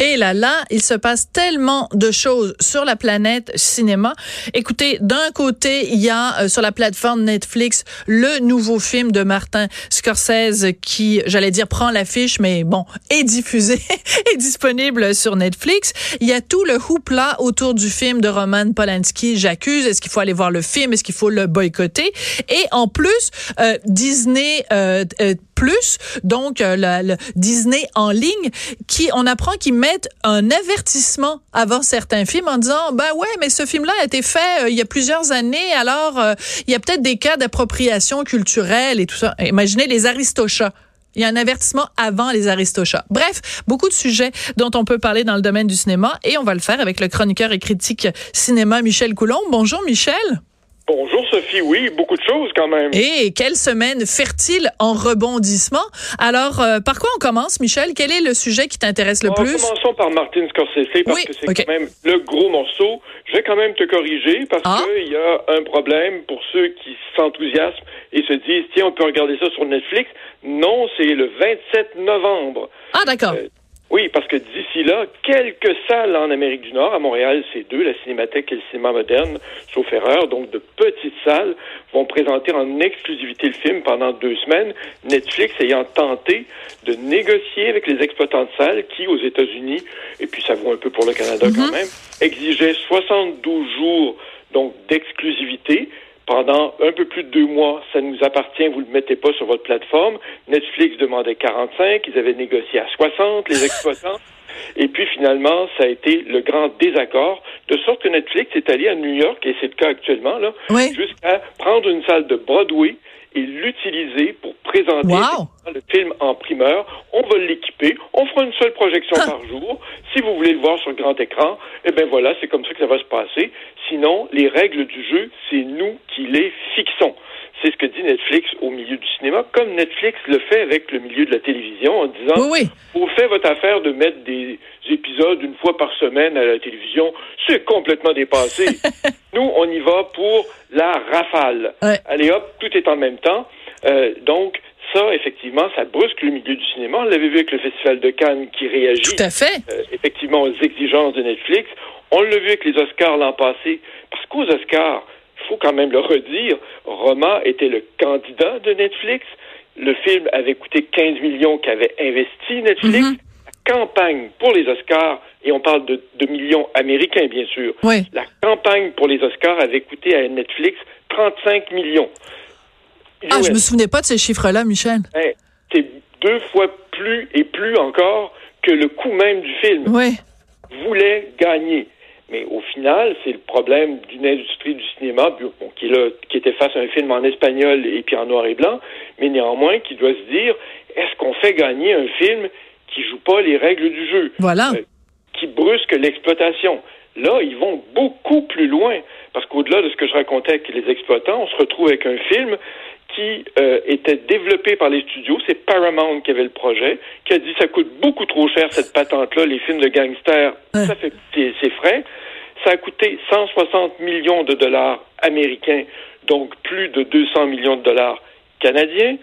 Et là, là, il se passe tellement de choses sur la planète cinéma. Écoutez, d'un côté, il y a euh, sur la plateforme Netflix le nouveau film de Martin Scorsese qui, j'allais dire, prend l'affiche, mais bon, est diffusé, est disponible sur Netflix. Il y a tout le hoopla autour du film de Roman Polanski, J'accuse. Est-ce qu'il faut aller voir le film? Est-ce qu'il faut le boycotter? Et en plus, euh, Disney euh, euh plus, donc euh, le, Disney en ligne, qui on apprend qu'ils mettent un avertissement avant certains films en disant ben ouais, mais ce film-là a été fait euh, il y a plusieurs années, alors euh, il y a peut-être des cas d'appropriation culturelle et tout ça. Imaginez les Aristochats. Il y a un avertissement avant les Aristochats. Bref, beaucoup de sujets dont on peut parler dans le domaine du cinéma et on va le faire avec le chroniqueur et critique cinéma Michel Coulomb. Bonjour Michel. Bonjour Sophie, oui, beaucoup de choses quand même. Et quelle semaine fertile en rebondissement. Alors, euh, par quoi on commence, Michel? Quel est le sujet qui t'intéresse le plus? Commençons par Martin Scorsese parce que c'est quand même le gros morceau. Je vais quand même te corriger parce ah. qu'il y a un problème pour ceux qui s'enthousiasment et se disent, tiens, on peut regarder ça sur Netflix. Non, c'est le 27 novembre. Ah, d'accord. Euh, oui, parce que d'ici là, quelques salles en Amérique du Nord, à Montréal, c'est deux, la Cinémathèque et le Cinéma Moderne, sauf erreur, donc de petites salles, vont présenter en exclusivité le film pendant deux semaines, Netflix ayant tenté de négocier avec les exploitants de salles qui, aux États-Unis, et puis ça vaut un peu pour le Canada quand mhm. même, exigeaient 72 jours donc d'exclusivité pendant un peu plus de deux mois, ça nous appartient, vous ne le mettez pas sur votre plateforme. Netflix demandait 45, ils avaient négocié à 60, les exploitants. Et puis finalement, ça a été le grand désaccord, de sorte que Netflix est allé à New York, et c'est le cas actuellement, là, jusqu'à prendre une salle de Broadway et l'utiliser pour présenter le film en primeur. On va l'équiper, on fera une seule projection ah. par jour. Si vous voulez le voir sur le grand écran, eh bien voilà, c'est comme ça que ça va se passer. Sinon, les règles du jeu, c'est nous qui les fixons. C'est ce que dit Netflix au milieu du cinéma, comme Netflix le fait avec le milieu de la télévision en disant oui, Vous faites votre affaire de mettre des épisodes une fois par semaine à la télévision, c'est complètement dépassé. Nous, on y va pour la rafale. Allez hop, tout est en même temps. Euh, donc, ça, effectivement, ça brusque le milieu du cinéma. On l'avait vu avec le Festival de Cannes qui réagit Tout à fait. Euh, effectivement aux exigences de Netflix. On l'a vu avec les Oscars l'an passé. Parce qu'aux Oscars, faut quand même le redire, Roma était le candidat de Netflix. Le film avait coûté 15 millions qu'avait investi Netflix. Mhm. La campagne pour les Oscars, et on parle de, millions américains, bien sûr. La campagne pour les Oscars avait coûté à Netflix 35 millions. Ah, je me souvenais pas de ces chiffres-là, Michel. Ben, c'est deux fois plus et plus encore que le coût même du film. Oui. Voulait gagner. Mais au final, c'est le problème d'une industrie du cinéma qui, qui était face à un film en espagnol et puis en noir et blanc, mais néanmoins qui doit se dire est-ce qu'on fait gagner un film qui joue pas les règles du jeu, voilà. Euh, qui brusque l'exploitation. Là, ils vont beaucoup plus loin parce qu'au-delà de ce que je racontais avec les exploitants, on se retrouve avec un film qui euh, était développé par les studios. C'est Paramount qui avait le projet, qui a dit ça coûte beaucoup trop cher cette patente-là, les films de gangsters, ça fait c'est frais. Ça a coûté 160 millions de dollars américains, donc plus de 200 millions de dollars canadiens.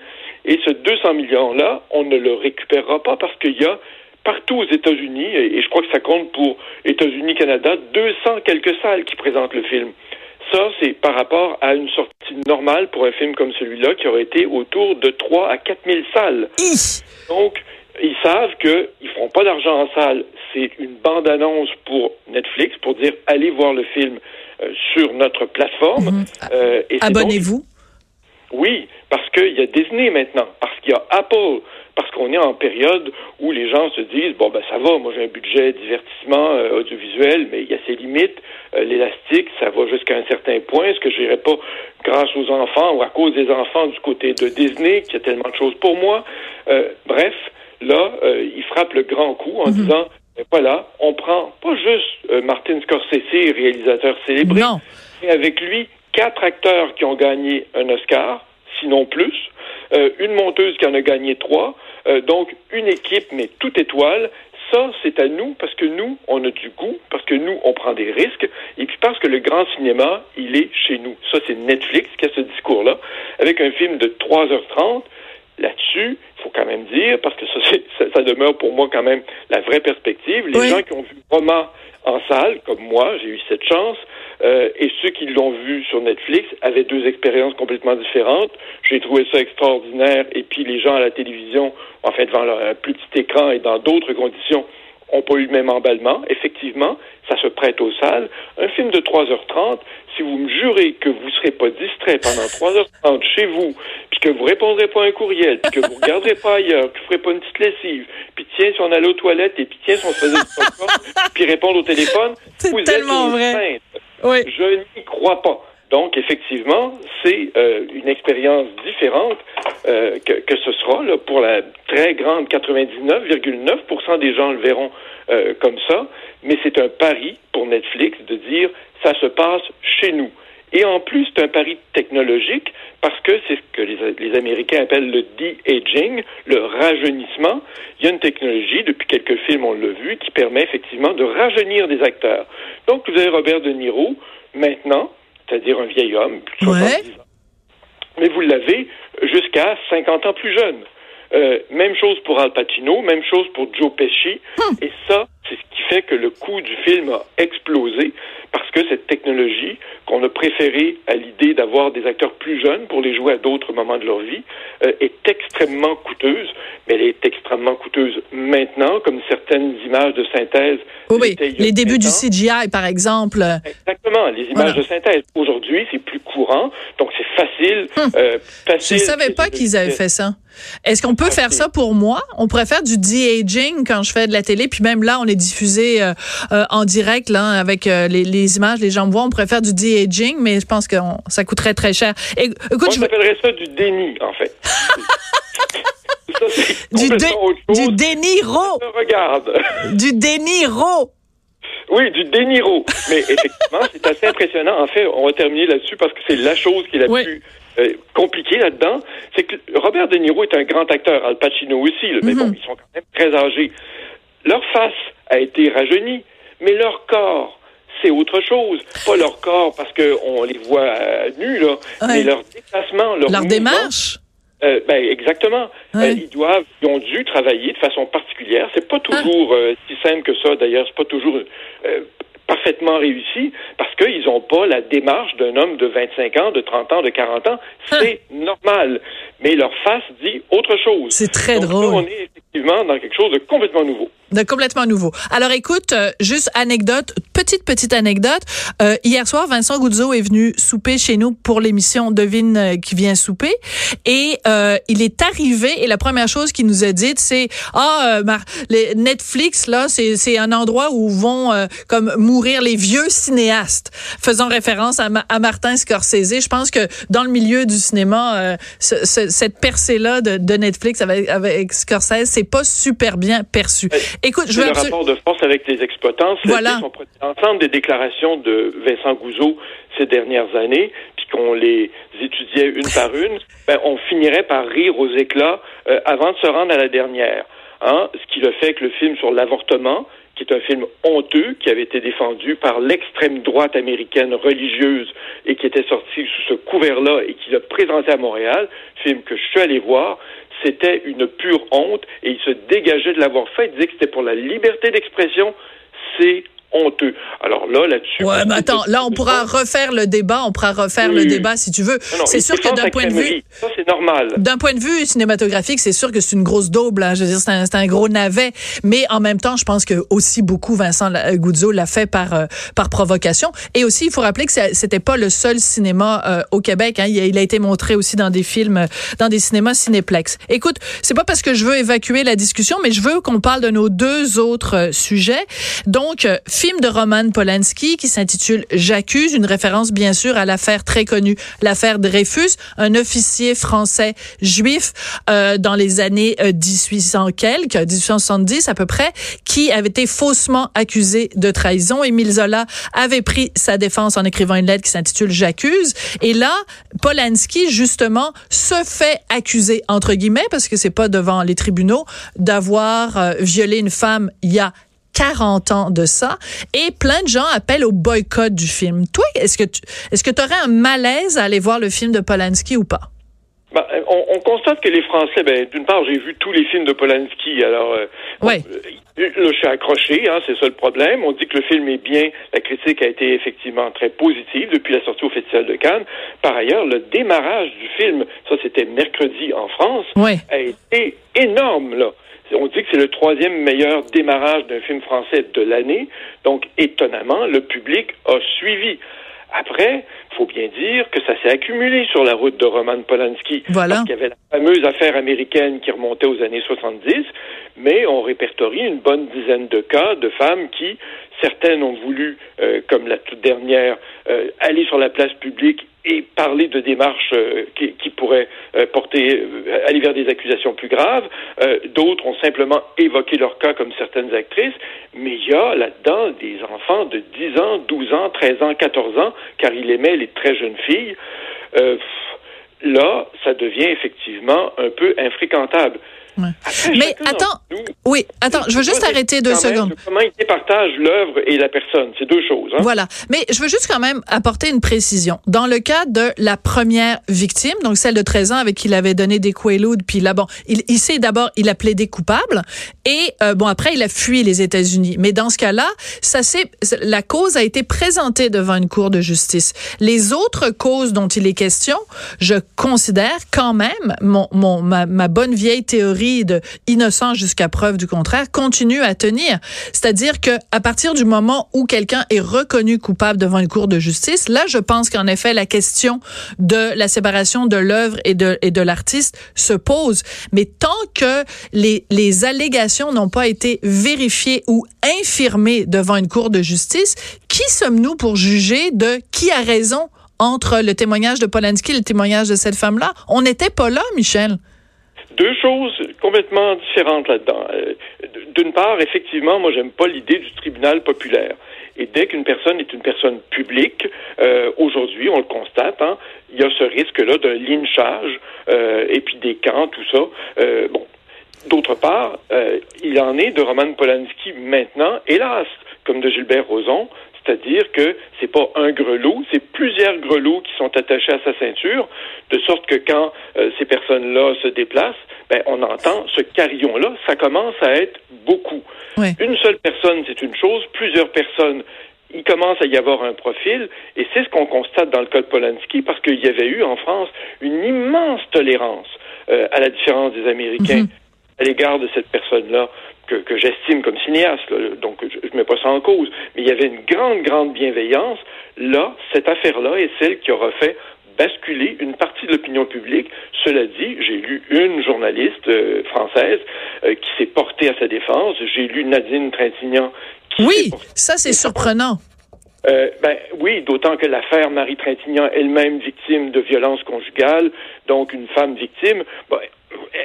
Et ce 200 millions-là, on ne le récupérera pas parce qu'il y a partout aux États-Unis, et je crois que ça compte pour États-Unis-Canada, 200 quelques salles qui présentent le film. Ça, c'est par rapport à une sortie normale pour un film comme celui-là qui aurait été autour de 3 à 4 000 salles. Donc, ils savent qu'ils ne feront pas d'argent en salle. C'est une bande-annonce pour Netflix pour dire allez voir le film euh, sur notre plateforme. Mhm. Euh, Abonnez-vous. Oui, parce qu'il y a Disney maintenant, parce qu'il y a Apple, parce qu'on est en période où les gens se disent bon ben ça va, moi j'ai un budget divertissement euh, audiovisuel, mais il y a ses limites. Euh, l'élastique, ça va jusqu'à un certain point. Est-ce que je n'irai pas grâce aux enfants ou à cause des enfants du côté de Disney, qui a tellement de choses pour moi? Euh, bref, là, il frappe le grand coup en mhm. disant ben, voilà, on prend pas juste Martin Scorsese, réalisateur célébré, mais avec lui quatre acteurs qui ont gagné un Oscar, sinon plus, une monteuse qui en a gagné trois, euh, donc, une équipe, mais toute étoile, ça, c'est à nous parce que nous, on a du goût, parce que nous, on prend des risques, et puis parce que le grand cinéma, il est chez nous. Ça, c'est Netflix qui a ce discours-là, avec un film de 3h30. Là-dessus, il faut quand même dire, parce que ça, ça, ça, demeure pour moi quand même la vraie perspective, les gens qui ont vu Roma en salle, comme moi, j'ai eu cette chance, euh, et ceux qui l'ont vu sur Netflix avaient deux expériences complètement différentes. J'ai trouvé ça extraordinaire, et puis les gens à la télévision, en fait, devant leur petit écran et dans d'autres conditions, n'ont pas eu le même emballement. Effectivement, ça se prête aux salles. Un film de 3h30, si vous me jurez que vous ne serez pas distrait pendant 3h30 chez vous, puis que vous répondrez pas à un courriel, puis que vous regarderez pas ailleurs, que vous ferez pas une petite lessive, puis tiens, si on allait aux toilettes, et puis tiens, si on se faisait du puis répondre au téléphone, vous tellement êtes vrai. Je n'y crois pas. Donc, effectivement, c'est euh, une expérience différente euh, que, ce sera pour la très grande 99,9% des gens le verront euh, comme ça, mais c'est un pari pour Netflix de dire ça se passe chez nous. Et en plus, c'est un pari technologique parce que c'est ce que les, les, Américains appellent le de-aging, le rajeunissement. Il y a une technologie, depuis quelques films on l'a vu, qui permet effectivement de rajeunir des acteurs. Donc, vous avez Robert De Niro, maintenant, c'est-à-dire un vieil homme, plus mais vous l'avez jusqu'à 50 ans plus jeune. Euh, même chose pour Al Pacino, même chose pour Joe Pesci. Hum. Et ça, c'est ce qui fait que le coût du film a explosé parce que cette technologie qu'on a préférée à l'idée d'avoir des acteurs plus jeunes pour les jouer à d'autres moments de leur vie euh, est extrêmement coûteuse, mais elle est extrêmement coûteuse maintenant, comme certaines images de synthèse. Oui, les débuts du CGI, par exemple. Exactement, les images de synthèse. Aujourd'hui, c'est plus courant, donc c'est facile. Hum. Euh, facile Je ne savais pas qu'ils avaient fait ça. Est-ce qu'on peut faire ça pour moi? On pourrait faire du de-aging quand je fais de la télé, puis même là, on est diffusé euh, euh, en direct là avec euh, les, les, images, les gens me voient. On pourrait faire du de-aging, mais je pense que ça coûterait très cher. Et, écoute, Moi, je m'appellerais ça du déni, en fait. du, du déniro. Regarde. Du déniro. Oui, du déniro. Mais effectivement, c'est assez impressionnant. En fait, on va terminer là-dessus parce que c'est la chose qui est la plus euh, compliqué là-dedans, c'est que Robert De Niro est un grand acteur, Al Pacino aussi, mais bon, mhm. ils sont quand même très âgés. Leur face a été rajeunie, mais leur corps, c'est autre chose. Pas leur corps parce qu'on les voit nus, là, mais leur déplacement, leur, leur démarche. Euh, ben, exactement. Euh, ils doivent, ils ont dû travailler de façon particulière. C'est pas toujours ah. si simple que ça. D'ailleurs, c'est pas toujours parfaitement réussi parce qu'ils n'ont pas la démarche d'un homme de 25 ans, de 30 ans, de 40 ans. C'est normal. Mais leur face dit autre chose. C'est très drôle. on est effectivement dans quelque chose de complètement nouveau. De complètement nouveau. Alors écoute, euh, juste anecdote, petite petite anecdote. Euh, hier soir, Vincent Goudzo est venu souper chez nous pour l'émission Devine euh, qui vient souper et euh, il est arrivé et la première chose qu'il nous a dit, c'est ah les Netflix là, c'est c'est un endroit où vont comme mourir les vieux cinéastes, faisant référence à, à, Martin Scorsese. Je pense que dans le milieu du cinéma, cette percée là de, de Netflix avec, avec Scorsese, c'est pas super bien perçu. Écoute, je veux le rapport de force avec les exploitants, c'est voilà. l'ensemble des déclarations de Vincent Gouzeau ces dernières années, puis qu'on les étudiait une par une, ben, on finirait par rire aux éclats euh, avant de se rendre à la dernière. Hein? Ce qui le fait que le film sur l'avortement, qui est un film honteux, qui avait été défendu par l'extrême droite américaine religieuse et qui était sorti sous ce couvert-là et qui l'a présenté à Montréal, film que je suis allé voir, c'était une pure honte et il se dégageait de l'avoir fait. Il disait que c'était pour la liberté d'expression. C'est honteux. Alors là, là-dessus. Ouais, mais attends, là, on pourra refaire le débat, on pourra refaire le débat si tu veux. C'est sûr que d'un point de vue. Ça, c'est normal. D'un point de vue cinématographique, c'est sûr que c'est une grosse daube, là. Je veux dire, c'est un, un, gros navet. Mais en même temps, je pense que aussi beaucoup Vincent Goudzo l'a fait par, euh, par provocation. Et aussi, il faut rappeler que c'était pas le seul cinéma euh, au Québec. Hein. Il, a, il, a, été montré aussi dans des films, dans des cinémas cinéplex. Écoute, c'est pas parce que je veux évacuer la discussion, mais je veux qu'on parle de nos deux autres euh, sujets. Donc, film de Roman Polanski qui s'intitule J'accuse, une référence bien sûr à l'affaire très connue, l'affaire Dreyfus, un officier français juif euh, dans les années 1800 quelques, 1870 à peu près, qui avait été faussement accusé de trahison. Émile Zola avait pris sa défense en écrivant une lettre qui s'intitule J'accuse. Et là, Polanski, justement, se fait accuser, entre guillemets, parce que c'est pas devant les tribunaux, d'avoir euh, violé une femme il y a 40 ans de ça et plein de gens appellent au boycott du film. Toi, est-ce que tu est-ce que aurais un malaise à aller voir le film de Polanski ou pas? Ben, on, constate que les Français, ben, d'une part, j'ai vu tous les films de Polanski, alors euh, ouais. Là, je suis accroché, hein, c'est ça le problème. On dit que le film est bien, la critique a été effectivement très positive depuis la sortie au Festival de Cannes. Par ailleurs, le démarrage du film, ça c'était mercredi en France, ouais. a été énorme là. On dit que c'est le troisième meilleur démarrage d'un film français de l'année. Donc, étonnamment, le public a suivi. Après, il faut bien dire que ça s'est accumulé sur la route de Roman Polanski. Voilà. Parce qu'il y avait la fameuse affaire américaine qui remontait aux années 70, mais on répertorie une bonne dizaine de cas de femmes qui, certaines ont voulu, euh, comme la toute dernière, euh, aller sur la place publique et parler de démarches euh, qui, pourraient euh, porter, euh, aller vers des accusations plus graves. D'autres ont simplement évoqué leur cas comme certaines actrices, mais il y a là-dedans des enfants de 10 ans, 12 ans, 13 ans, 14 ans, car il aimait les très jeunes filles. là, ça devient effectivement un peu infréquentable. Ouais. Mais attends, oui, attends, je veux juste arrêter deux secondes. comment il partage l'œuvre et la personne, c'est deux choses. Hein? Voilà, mais je veux juste quand même apporter une précision. Dans le cas de la première victime, donc celle de 13 ans avec qui il avait donné des quaaludes, puis là, bon, il, il sait d'abord, il a plaidé coupable, et euh, bon, après, il a fui les États-Unis. Mais dans ce cas-là, ça c'est la cause a été présentée devant une cour de justice. Les autres causes dont il est question, je considère quand même mon, mon ma, ma bonne vieille théorie innocent jusqu'à preuve du contraire continue à tenir. C'est-à-dire que à partir du moment où quelqu'un est reconnu coupable devant une cour de justice, là, je pense qu'en effet, la question de la séparation de l'œuvre et de, et de l'artiste se pose. Mais tant que les, les allégations n'ont pas été vérifiées ou infirmées devant une cour de justice, qui sommes-nous pour juger de qui a raison entre le témoignage de Polanski et le témoignage de cette femme-là? On n'était pas là, Michel deux choses complètement différentes là-dedans. Euh, d'une part, effectivement, moi, j'aime pas l'idée du tribunal populaire. Et dès qu'une personne est une personne publique, euh, aujourd'hui, on le constate, hein, il y a ce risque-là d'un lynchage euh, et puis des camps, tout ça. Bon. D'autre part, il en est de Roman Polanski maintenant, hélas, comme de Gilbert Rozon, c'est-à-dire que c'est pas un grelot, c'est plusieurs grelots qui sont attachés à sa ceinture, de sorte que quand euh, ces personnes-là se déplacent, ben, on entend ce carillon-là, ça commence à être beaucoup. Oui. Une seule personne, c'est une chose, plusieurs personnes, il commence à y avoir un profil, et c'est ce qu'on constate dans le cas de Polanski, parce qu'il y avait eu en France une immense tolérance euh, à la différence des Américains. Mm -hmm à l'égard de cette personne-là que, que j'estime comme cinéaste, là, donc je ne mets pas ça en cause, mais il y avait une grande, grande bienveillance. Là, cette affaire-là est celle qui aura fait basculer une partie de l'opinion publique. Cela dit, j'ai lu une journaliste euh, française euh, qui s'est portée à sa défense. J'ai lu Nadine Trintignant. Qui oui, ça c'est surprenant. Euh, ben oui, d'autant que l'affaire Marie Trintignant, elle-même victime de violences conjugales, donc une femme victime, ben,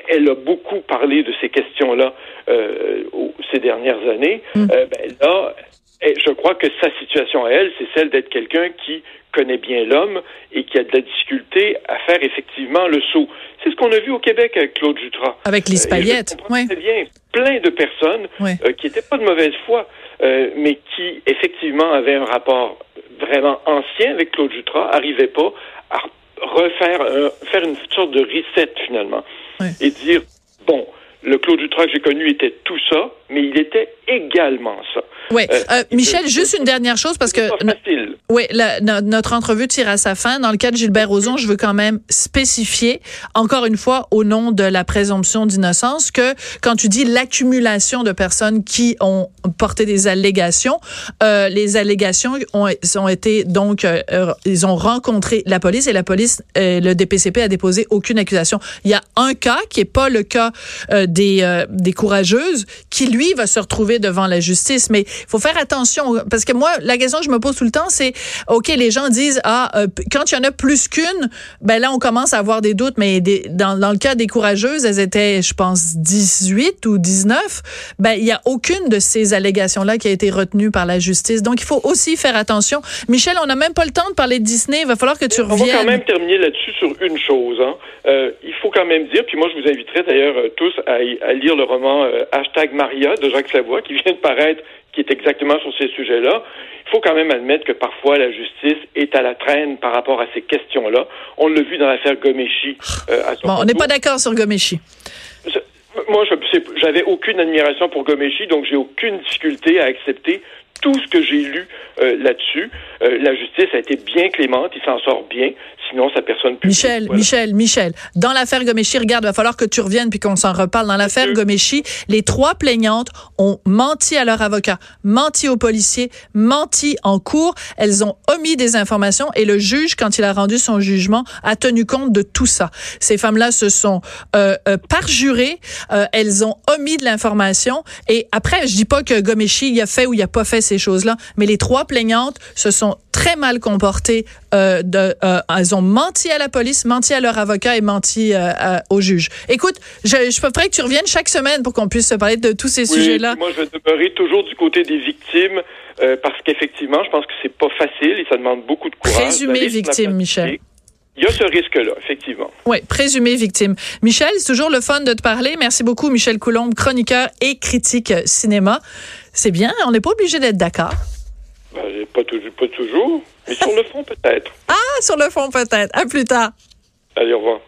elle a beaucoup parlé de ces questions-là euh, ces dernières années. Mm. Euh, ben là, je crois que sa situation à elle, c'est celle d'être quelqu'un qui connaît bien l'homme et qui a de la difficulté à faire effectivement le saut. C'est ce qu'on a vu au Québec avec Claude Jutras. Avec Payette, euh, oui. Très bien, plein de personnes oui. euh, qui n'étaient pas de mauvaise foi, euh, mais qui effectivement avaient un rapport vraiment ancien avec Claude Jutras, n'arrivaient pas à refaire, un, faire une sorte de reset finalement et dire bon, le Claude Jutras que j'ai connu était tout ça, mais il était également ça. Oui. Euh, euh, Michel, juste une dernière chose parce que oui, la, notre entrevue tire à sa fin. Dans le cas de Gilbert Rozon, je veux quand même spécifier, encore une fois, au nom de la présomption d'innocence, que quand tu dis l'accumulation de personnes qui ont porté des allégations, euh, les allégations ont, ont été donc, ils ont rencontré la police et la police, le DPCP a déposé aucune accusation. Il y a un cas qui est pas le cas des des courageuses, qui lui va se retrouver devant la justice, mais il faut faire attention parce que moi, la question que je me pose tout le temps, c'est ok, les gens disent ah euh, quand il y en a plus qu'une, ben là on commence à avoir des doutes, mais dans, dans le cas des courageuses, elles étaient, je pense, 18 ou 19. Ben il y a aucune de ces allégations là qui a été retenue par la justice. Donc il faut aussi faire attention. Michel, on n'a même pas le temps de parler de Disney. Il va falloir que tu reviennes. On va quand même terminer là-dessus sur une chose. Hein. Euh, il faut quand même dire, puis moi je vous inviterai d'ailleurs euh, tous à, à, lire le roman Hashtag Maria de Jacques Savoie qui vient de paraître, qui est exactement sur ces sujets-là. Il faut quand même admettre que parfois la justice est à la traîne par rapport à ces questions-là. On l'a vu dans l'affaire Gomeshi. Euh, bon, on n'est pas d'accord sur Gomeshi. Moi, j'avais aucune admiration pour Gomeshi, donc j'ai aucune difficulté à accepter tout ce que j'ai lu euh, là-dessus. Euh, la justice a été bien clémente, il s'en sort bien. Sinon, sa personne publique. Michel, Michel, Michel. Dans l'affaire Gomeshi, regarde, il va falloir que tu reviennes puis qu'on s'en reparle. Dans l'affaire Gomeshi, les trois plaignantes ont menti à leur avocat, menti aux policiers, menti en cours. Elles ont omis des informations et le juge, quand il a rendu son jugement, a tenu compte de tout ça. Ces femmes-là se sont euh, euh, parjurées, euh, elles ont omis de l'information et après, je dis pas que Gomeshi il a fait ou il a pas fait ces choses-là, mais les trois plaignantes se sont très mal comportées. Euh, de, euh, elles ont menti à la police, menti à leur avocat et menti euh, au juge. Écoute, je, je préférerais que tu reviennes chaque semaine pour qu'on puisse se parler de tous ces sujets-là. Moi, je vais demeurer toujours du côté des victimes euh, parce qu'effectivement, je pense que c'est pas facile et ça demande beaucoup de courage. Présumé victime, Michel. Il y a ce risque-là, effectivement. Oui, présumé victime. Michel, c'est toujours le fun de te parler. Merci beaucoup, Michel Coulombe, chroniqueur et critique cinéma. C'est bien, on n'est pas obligé d'être d'accord ben, pas, tout, pas toujours, mais sur le fond peut-être. Ah, sur le fond peut-être. À plus tard. Allez, au revoir.